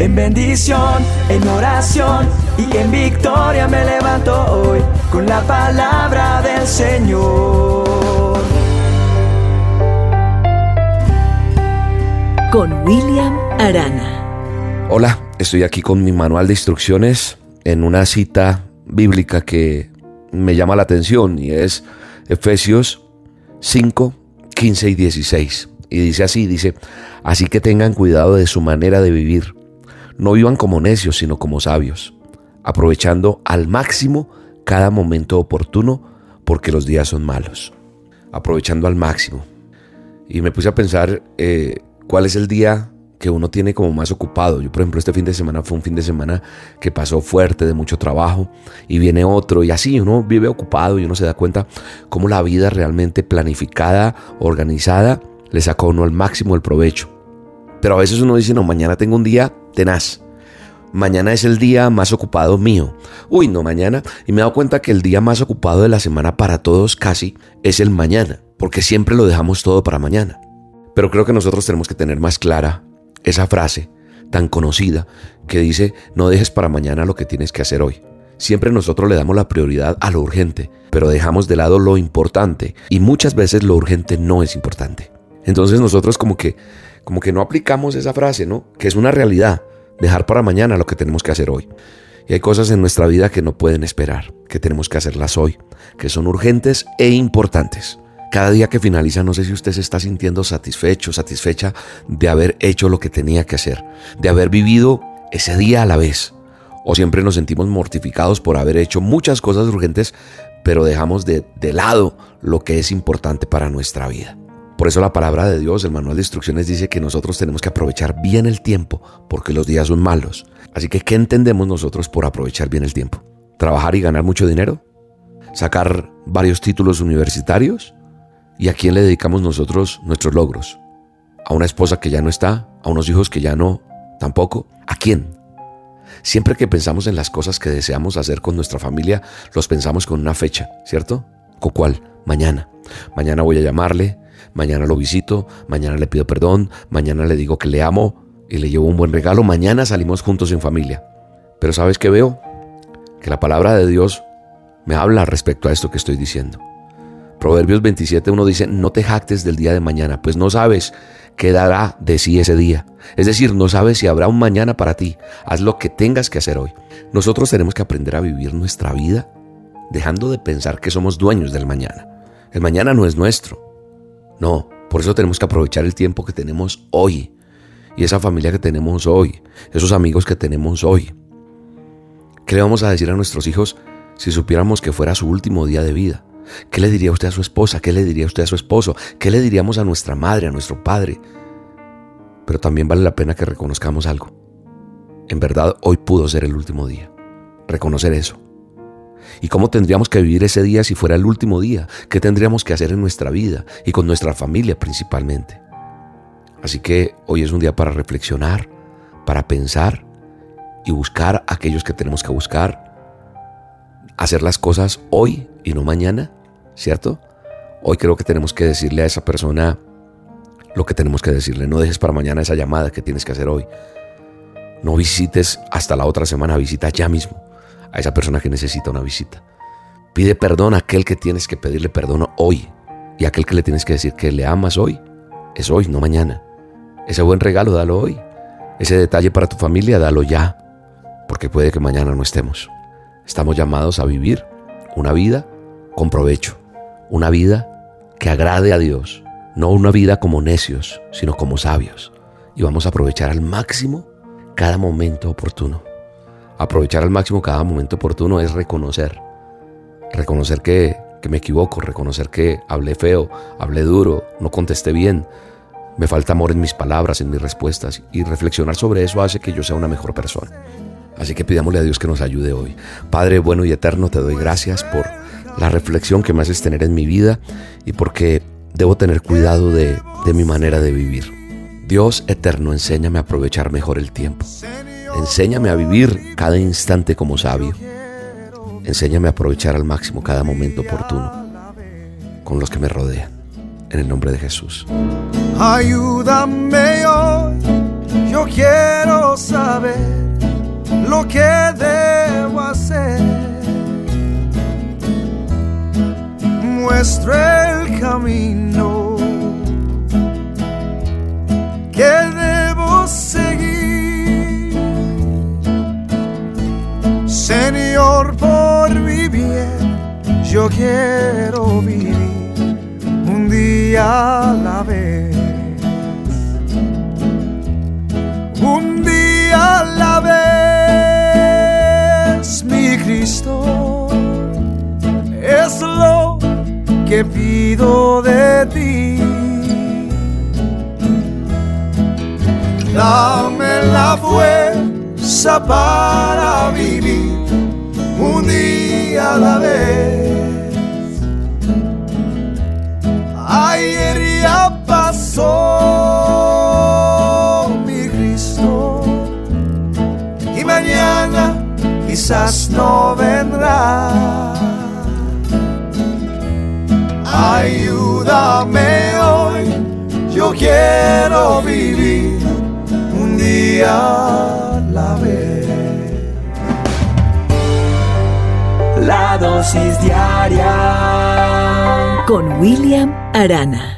En bendición, en oración y en victoria me levanto hoy con la palabra del Señor. Con William Arana. Hola, estoy aquí con mi manual de instrucciones en una cita bíblica que me llama la atención y es Efesios 5, 15 y 16. Y dice así, dice, así que tengan cuidado de su manera de vivir. No vivan como necios, sino como sabios, aprovechando al máximo cada momento oportuno porque los días son malos. Aprovechando al máximo. Y me puse a pensar eh, cuál es el día que uno tiene como más ocupado. Yo, por ejemplo, este fin de semana fue un fin de semana que pasó fuerte, de mucho trabajo, y viene otro, y así uno vive ocupado y uno se da cuenta cómo la vida realmente planificada, organizada, le saca uno al máximo el provecho. Pero a veces uno dice, no, mañana tengo un día tenaz. Mañana es el día más ocupado mío. Uy, no, mañana. Y me he dado cuenta que el día más ocupado de la semana para todos casi es el mañana, porque siempre lo dejamos todo para mañana. Pero creo que nosotros tenemos que tener más clara esa frase tan conocida que dice, no dejes para mañana lo que tienes que hacer hoy. Siempre nosotros le damos la prioridad a lo urgente, pero dejamos de lado lo importante y muchas veces lo urgente no es importante. Entonces nosotros como que como que no aplicamos esa frase, ¿no? Que es una realidad, dejar para mañana lo que tenemos que hacer hoy. Y hay cosas en nuestra vida que no pueden esperar, que tenemos que hacerlas hoy, que son urgentes e importantes. Cada día que finaliza, no sé si usted se está sintiendo satisfecho, satisfecha de haber hecho lo que tenía que hacer, de haber vivido ese día a la vez. O siempre nos sentimos mortificados por haber hecho muchas cosas urgentes, pero dejamos de, de lado lo que es importante para nuestra vida. Por eso la palabra de Dios, el manual de instrucciones dice que nosotros tenemos que aprovechar bien el tiempo porque los días son malos. Así que, ¿qué entendemos nosotros por aprovechar bien el tiempo? ¿Trabajar y ganar mucho dinero? ¿Sacar varios títulos universitarios? ¿Y a quién le dedicamos nosotros nuestros logros? ¿A una esposa que ya no está? ¿A unos hijos que ya no? ¿Tampoco? ¿A quién? Siempre que pensamos en las cosas que deseamos hacer con nuestra familia, los pensamos con una fecha, ¿cierto? ¿Con cuál? Mañana. Mañana voy a llamarle, mañana lo visito, mañana le pido perdón, mañana le digo que le amo y le llevo un buen regalo, mañana salimos juntos en familia. Pero ¿sabes qué veo? Que la palabra de Dios me habla respecto a esto que estoy diciendo. Proverbios 27, uno dice, no te jactes del día de mañana, pues no sabes qué dará de sí ese día. Es decir, no sabes si habrá un mañana para ti. Haz lo que tengas que hacer hoy. Nosotros tenemos que aprender a vivir nuestra vida dejando de pensar que somos dueños del mañana. El mañana no es nuestro. No, por eso tenemos que aprovechar el tiempo que tenemos hoy y esa familia que tenemos hoy, esos amigos que tenemos hoy. ¿Qué le vamos a decir a nuestros hijos si supiéramos que fuera su último día de vida? ¿Qué le diría usted a su esposa? ¿Qué le diría usted a su esposo? ¿Qué le diríamos a nuestra madre, a nuestro padre? Pero también vale la pena que reconozcamos algo. En verdad, hoy pudo ser el último día. Reconocer eso. ¿Y cómo tendríamos que vivir ese día si fuera el último día? ¿Qué tendríamos que hacer en nuestra vida y con nuestra familia principalmente? Así que hoy es un día para reflexionar, para pensar y buscar aquellos que tenemos que buscar. Hacer las cosas hoy y no mañana, ¿cierto? Hoy creo que tenemos que decirle a esa persona lo que tenemos que decirle. No dejes para mañana esa llamada que tienes que hacer hoy. No visites hasta la otra semana, visita ya mismo a esa persona que necesita una visita. Pide perdón a aquel que tienes que pedirle perdón hoy. Y aquel que le tienes que decir que le amas hoy, es hoy, no mañana. Ese buen regalo, dalo hoy. Ese detalle para tu familia, dalo ya. Porque puede que mañana no estemos. Estamos llamados a vivir una vida con provecho. Una vida que agrade a Dios. No una vida como necios, sino como sabios. Y vamos a aprovechar al máximo cada momento oportuno. Aprovechar al máximo cada momento oportuno es reconocer. Reconocer que, me equivoco, reconocer que hablé feo, hablé duro, no contesté bien, me falta amor en mis palabras, en mis respuestas, y reflexionar sobre eso hace que yo sea una mejor persona. Así que pidámosle a Dios que nos ayude hoy. Padre bueno y eterno, te doy gracias por la reflexión que me haces tener en mi vida y porque debo tener cuidado de, de mi manera de vivir. Dios eterno, enséñame a aprovechar mejor el tiempo. Enséñame a vivir cada instante como sabio. Enséñame a aprovechar al máximo cada momento oportuno con los que me rodean. En el nombre de Jesús. Ayúdame hoy, yo quiero saber lo que debo hacer. Muestra el camino yo quiero vivir un día a la vez. Un día a la vez, mi Cristo, es lo que pido de ti. Dame la fuerza para vivir un día a la vez. Mañana quizás no vendrá. Ayúdame hoy, yo quiero vivir un día a la vez. La dosis diaria con William Arana.